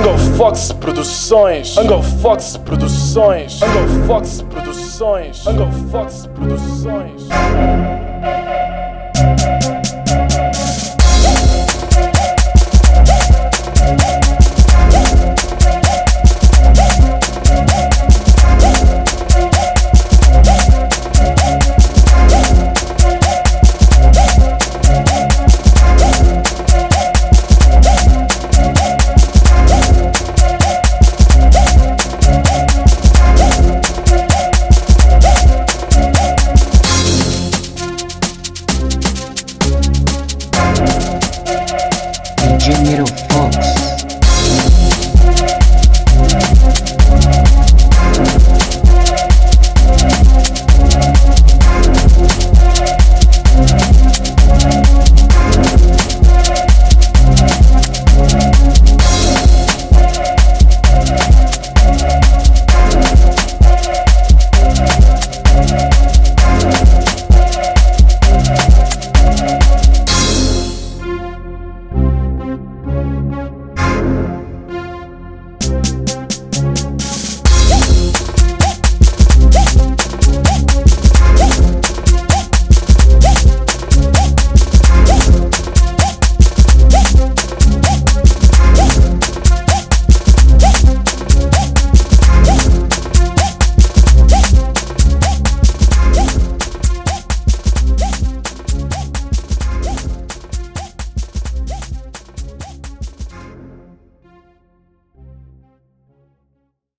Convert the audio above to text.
Angle Fox Produções. Angle Fox Produções. Angle Fox Produções. Angle Fox Produções. Engenheiro Fox.